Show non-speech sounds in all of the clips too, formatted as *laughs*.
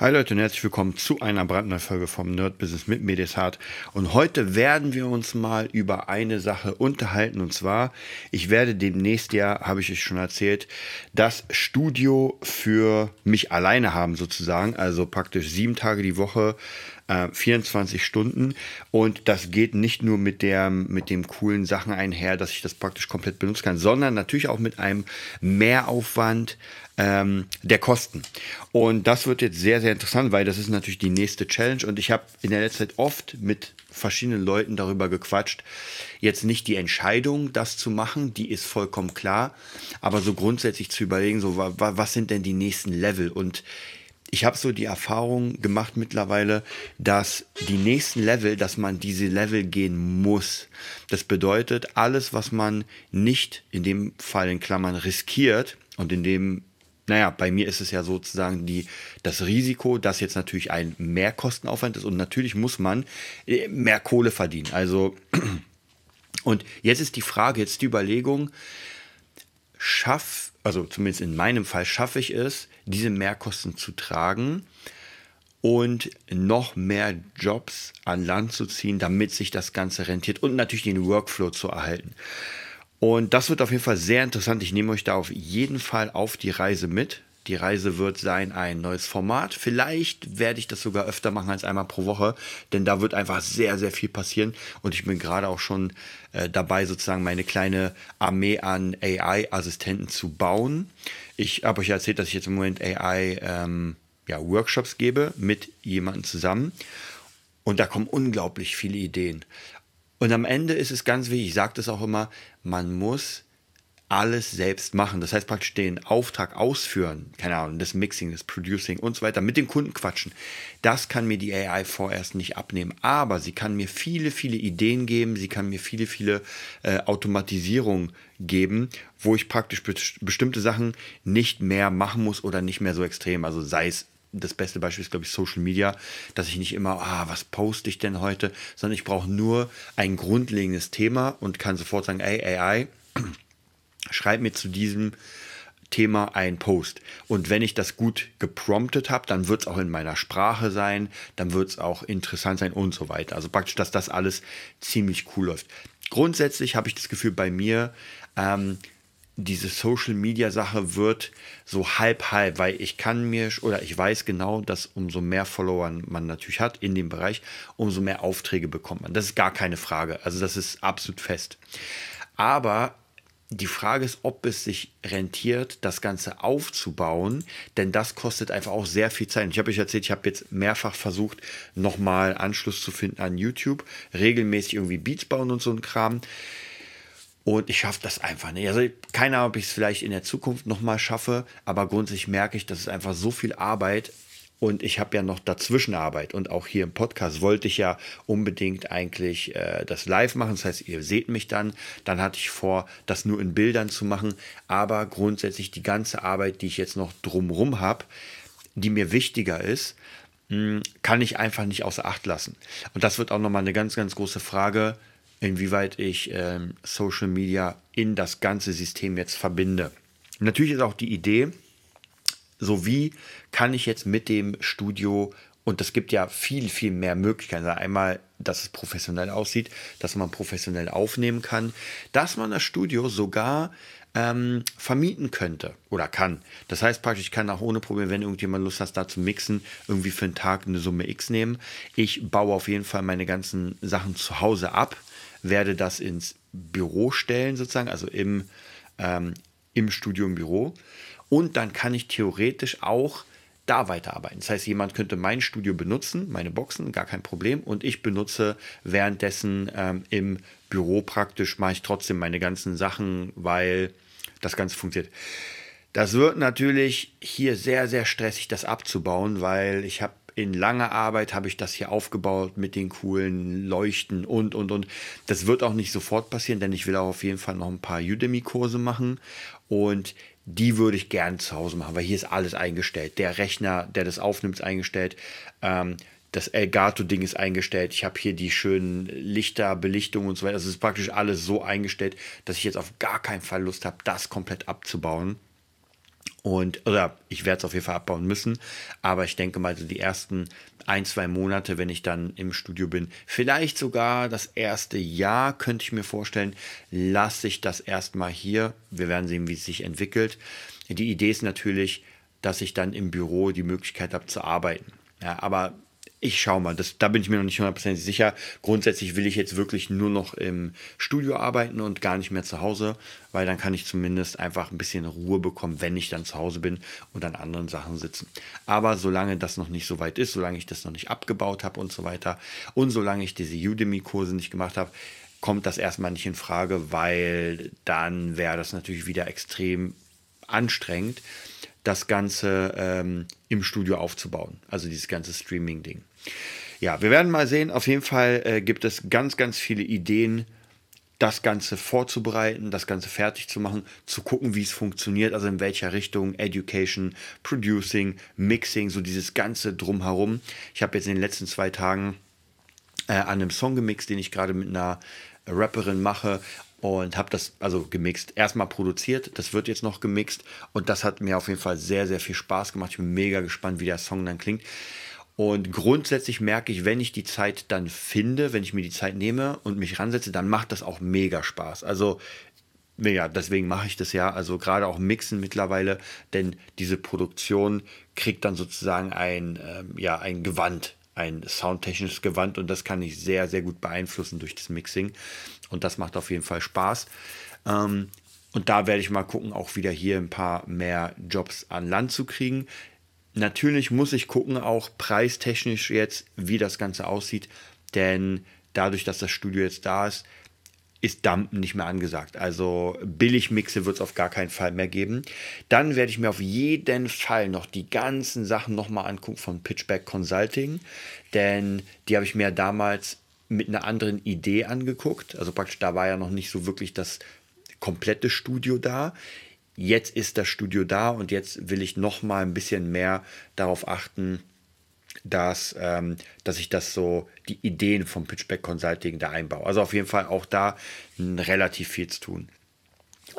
Hi Leute und herzlich willkommen zu einer brandneuen Folge vom Nerd Business mit Medisart. Und heute werden wir uns mal über eine Sache unterhalten. Und zwar, ich werde demnächst ja, habe ich euch schon erzählt, das Studio für mich alleine haben sozusagen. Also praktisch sieben Tage die Woche 24 äh, Stunden. Und das geht nicht nur mit, der, mit dem coolen Sachen einher, dass ich das praktisch komplett benutzen kann, sondern natürlich auch mit einem Mehraufwand ähm, der Kosten. Und das wird jetzt sehr, sehr interessant, weil das ist natürlich die nächste Challenge. Und ich habe in der letzten Zeit oft mit verschiedenen Leuten darüber gequatscht. Jetzt nicht die Entscheidung, das zu machen, die ist vollkommen klar, aber so grundsätzlich zu überlegen, so was sind denn die nächsten Level? Und ich habe so die Erfahrung gemacht mittlerweile, dass die nächsten Level, dass man diese Level gehen muss. Das bedeutet, alles, was man nicht in dem Fall in Klammern riskiert und in dem naja, bei mir ist es ja sozusagen die, das Risiko, dass jetzt natürlich ein Mehrkostenaufwand ist und natürlich muss man äh, mehr Kohle verdienen. Also, *clears throat* und jetzt ist die Frage, jetzt die Überlegung, schaff, also zumindest in meinem Fall schaffe ich es, diese Mehrkosten zu tragen und noch mehr Jobs an Land zu ziehen, damit sich das Ganze rentiert und natürlich den Workflow zu erhalten. Und das wird auf jeden Fall sehr interessant. Ich nehme euch da auf jeden Fall auf die Reise mit. Die Reise wird sein ein neues Format. Vielleicht werde ich das sogar öfter machen als einmal pro Woche, denn da wird einfach sehr, sehr viel passieren. Und ich bin gerade auch schon äh, dabei, sozusagen meine kleine Armee an AI-Assistenten zu bauen. Ich habe euch erzählt, dass ich jetzt im Moment AI ähm, ja, Workshops gebe mit jemandem zusammen. Und da kommen unglaublich viele Ideen. Und am Ende ist es ganz wichtig, ich sage das auch immer, man muss alles selbst machen. Das heißt praktisch den Auftrag ausführen, keine Ahnung, das Mixing, das Producing und so weiter, mit den Kunden quatschen. Das kann mir die AI vorerst nicht abnehmen. Aber sie kann mir viele, viele Ideen geben, sie kann mir viele, viele äh, Automatisierungen geben, wo ich praktisch be bestimmte Sachen nicht mehr machen muss oder nicht mehr so extrem. Also sei es das beste Beispiel ist, glaube ich, Social Media, dass ich nicht immer, ah, was poste ich denn heute, sondern ich brauche nur ein grundlegendes Thema und kann sofort sagen, ey, AI, schreib mir zu diesem Thema einen Post. Und wenn ich das gut gepromptet habe, dann wird es auch in meiner Sprache sein, dann wird es auch interessant sein und so weiter. Also praktisch, dass das alles ziemlich cool läuft. Grundsätzlich habe ich das Gefühl bei mir, ähm, diese Social Media Sache wird so halb halb, weil ich kann mir oder ich weiß genau, dass umso mehr Follower man natürlich hat in dem Bereich, umso mehr Aufträge bekommt man. Das ist gar keine Frage. Also das ist absolut fest. Aber die Frage ist, ob es sich rentiert, das Ganze aufzubauen, denn das kostet einfach auch sehr viel Zeit. Ich habe euch erzählt, ich habe jetzt mehrfach versucht, nochmal Anschluss zu finden an YouTube, regelmäßig irgendwie Beats bauen und so ein Kram. Und ich schaffe das einfach nicht. Also keine Ahnung, ob ich es vielleicht in der Zukunft nochmal schaffe, aber grundsätzlich merke ich, dass es einfach so viel Arbeit und ich habe ja noch dazwischen Arbeit. Und auch hier im Podcast wollte ich ja unbedingt eigentlich äh, das live machen. Das heißt, ihr seht mich dann. Dann hatte ich vor, das nur in Bildern zu machen. Aber grundsätzlich die ganze Arbeit, die ich jetzt noch drumrum habe, die mir wichtiger ist, hm, kann ich einfach nicht außer Acht lassen. Und das wird auch nochmal eine ganz, ganz große Frage inwieweit ich ähm, Social Media in das ganze System jetzt verbinde. Natürlich ist auch die Idee, so wie kann ich jetzt mit dem Studio und es gibt ja viel, viel mehr Möglichkeiten. Also einmal, dass es professionell aussieht, dass man professionell aufnehmen kann, dass man das Studio sogar ähm, vermieten könnte oder kann. Das heißt praktisch, ich kann auch ohne Probleme, wenn irgendjemand Lust hat, da zu mixen, irgendwie für einen Tag eine Summe X nehmen. Ich baue auf jeden Fall meine ganzen Sachen zu Hause ab werde das ins Büro stellen, sozusagen, also im, ähm, im Studio im Büro. Und dann kann ich theoretisch auch da weiterarbeiten. Das heißt, jemand könnte mein Studio benutzen, meine Boxen, gar kein Problem. Und ich benutze währenddessen ähm, im Büro praktisch, mache ich trotzdem meine ganzen Sachen, weil das Ganze funktioniert. Das wird natürlich hier sehr, sehr stressig, das abzubauen, weil ich habe in langer Arbeit habe ich das hier aufgebaut mit den coolen Leuchten und, und, und. Das wird auch nicht sofort passieren, denn ich will auch auf jeden Fall noch ein paar Udemy-Kurse machen und die würde ich gern zu Hause machen, weil hier ist alles eingestellt. Der Rechner, der das aufnimmt, ist eingestellt. Ähm, das Elgato-Ding ist eingestellt. Ich habe hier die schönen Lichter, Belichtung und so weiter. Also es ist praktisch alles so eingestellt, dass ich jetzt auf gar keinen Fall Lust habe, das komplett abzubauen. Und, oder ich werde es auf jeden Fall abbauen müssen. Aber ich denke mal, so die ersten ein, zwei Monate, wenn ich dann im Studio bin, vielleicht sogar das erste Jahr, könnte ich mir vorstellen, lasse ich das erstmal hier. Wir werden sehen, wie es sich entwickelt. Die Idee ist natürlich, dass ich dann im Büro die Möglichkeit habe zu arbeiten. Ja, aber ich schaue mal, das, da bin ich mir noch nicht hundertprozentig sicher. Grundsätzlich will ich jetzt wirklich nur noch im Studio arbeiten und gar nicht mehr zu Hause, weil dann kann ich zumindest einfach ein bisschen Ruhe bekommen, wenn ich dann zu Hause bin und an anderen Sachen sitzen. Aber solange das noch nicht so weit ist, solange ich das noch nicht abgebaut habe und so weiter und solange ich diese Udemy-Kurse nicht gemacht habe, kommt das erstmal nicht in Frage, weil dann wäre das natürlich wieder extrem anstrengend das Ganze ähm, im Studio aufzubauen. Also dieses ganze Streaming-Ding. Ja, wir werden mal sehen. Auf jeden Fall äh, gibt es ganz, ganz viele Ideen, das Ganze vorzubereiten, das Ganze fertig zu machen, zu gucken, wie es funktioniert, also in welcher Richtung, Education, Producing, Mixing, so dieses Ganze drumherum. Ich habe jetzt in den letzten zwei Tagen äh, an einem Song gemixt, den ich gerade mit einer Rapperin mache und habe das also gemixt. Erstmal produziert, das wird jetzt noch gemixt und das hat mir auf jeden Fall sehr, sehr viel Spaß gemacht. Ich bin mega gespannt, wie der Song dann klingt. Und grundsätzlich merke ich, wenn ich die Zeit dann finde, wenn ich mir die Zeit nehme und mich ransetze, dann macht das auch mega Spaß. Also ja, deswegen mache ich das ja. Also gerade auch Mixen mittlerweile, denn diese Produktion kriegt dann sozusagen ein, ähm, ja, ein Gewand, ein soundtechnisches Gewand und das kann ich sehr, sehr gut beeinflussen durch das Mixing. Und das macht auf jeden Fall Spaß. Ähm, und da werde ich mal gucken, auch wieder hier ein paar mehr Jobs an Land zu kriegen. Natürlich muss ich gucken, auch preistechnisch jetzt, wie das Ganze aussieht. Denn dadurch, dass das Studio jetzt da ist, ist Dumpen nicht mehr angesagt. Also Billigmixe wird es auf gar keinen Fall mehr geben. Dann werde ich mir auf jeden Fall noch die ganzen Sachen nochmal angucken von Pitchback Consulting, denn die habe ich mir damals mit einer anderen Idee angeguckt. Also praktisch, da war ja noch nicht so wirklich das komplette Studio da. Jetzt ist das Studio da und jetzt will ich noch mal ein bisschen mehr darauf achten, dass, ähm, dass ich das so, die Ideen vom Pitchback Consulting da einbaue. Also auf jeden Fall auch da relativ viel zu tun.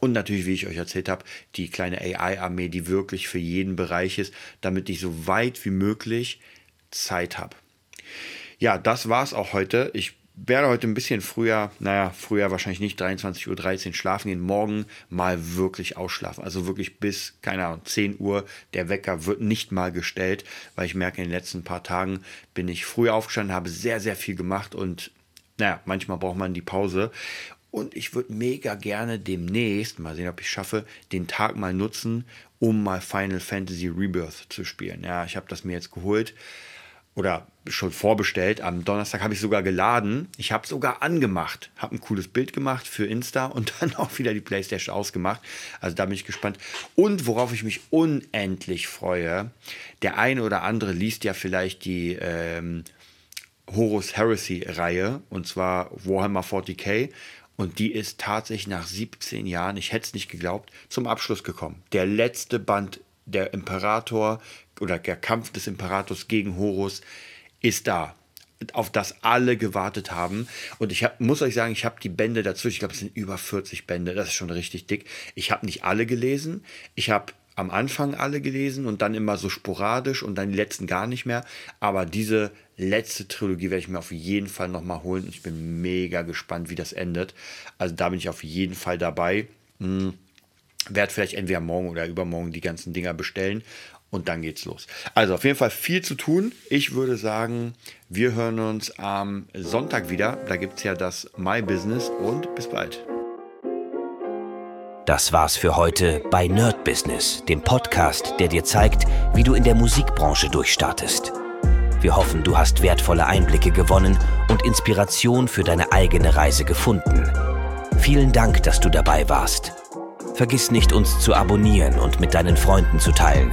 Und natürlich, wie ich euch erzählt habe, die kleine AI-Armee, die wirklich für jeden Bereich ist, damit ich so weit wie möglich Zeit habe. Ja, das war es auch heute. Ich werde heute ein bisschen früher, naja, früher wahrscheinlich nicht 23.13 Uhr schlafen gehen, morgen mal wirklich ausschlafen. Also wirklich bis, keine Ahnung, 10 Uhr. Der Wecker wird nicht mal gestellt, weil ich merke, in den letzten paar Tagen bin ich früh aufgestanden, habe sehr, sehr viel gemacht und naja, manchmal braucht man die Pause. Und ich würde mega gerne demnächst, mal sehen, ob ich schaffe, den Tag mal nutzen, um mal Final Fantasy Rebirth zu spielen. Ja, ich habe das mir jetzt geholt oder schon vorbestellt. Am Donnerstag habe ich sogar geladen. Ich habe sogar angemacht, habe ein cooles Bild gemacht für Insta und *laughs* dann auch wieder die Playstation ausgemacht. Also da bin ich gespannt. Und worauf ich mich unendlich freue, der eine oder andere liest ja vielleicht die ähm, Horus Heresy-Reihe und zwar Warhammer 40k. Und die ist tatsächlich nach 17 Jahren, ich hätte es nicht geglaubt, zum Abschluss gekommen. Der letzte Band der Imperator oder der Kampf des Imperators gegen Horus ist da, auf das alle gewartet haben. Und ich hab, muss euch sagen, ich habe die Bände dazu, ich glaube, es sind über 40 Bände, das ist schon richtig dick. Ich habe nicht alle gelesen. Ich habe am Anfang alle gelesen und dann immer so sporadisch und dann die letzten gar nicht mehr. Aber diese letzte Trilogie werde ich mir auf jeden Fall nochmal holen. Und ich bin mega gespannt, wie das endet. Also da bin ich auf jeden Fall dabei. Hm werde vielleicht entweder morgen oder übermorgen die ganzen Dinger bestellen und dann geht's los. Also auf jeden Fall viel zu tun. Ich würde sagen, wir hören uns am Sonntag wieder. Da gibt es ja das My Business und bis bald. Das war's für heute bei Nerd Business, dem Podcast, der dir zeigt, wie du in der Musikbranche durchstartest. Wir hoffen, du hast wertvolle Einblicke gewonnen und Inspiration für deine eigene Reise gefunden. Vielen Dank, dass du dabei warst. Vergiss nicht, uns zu abonnieren und mit deinen Freunden zu teilen.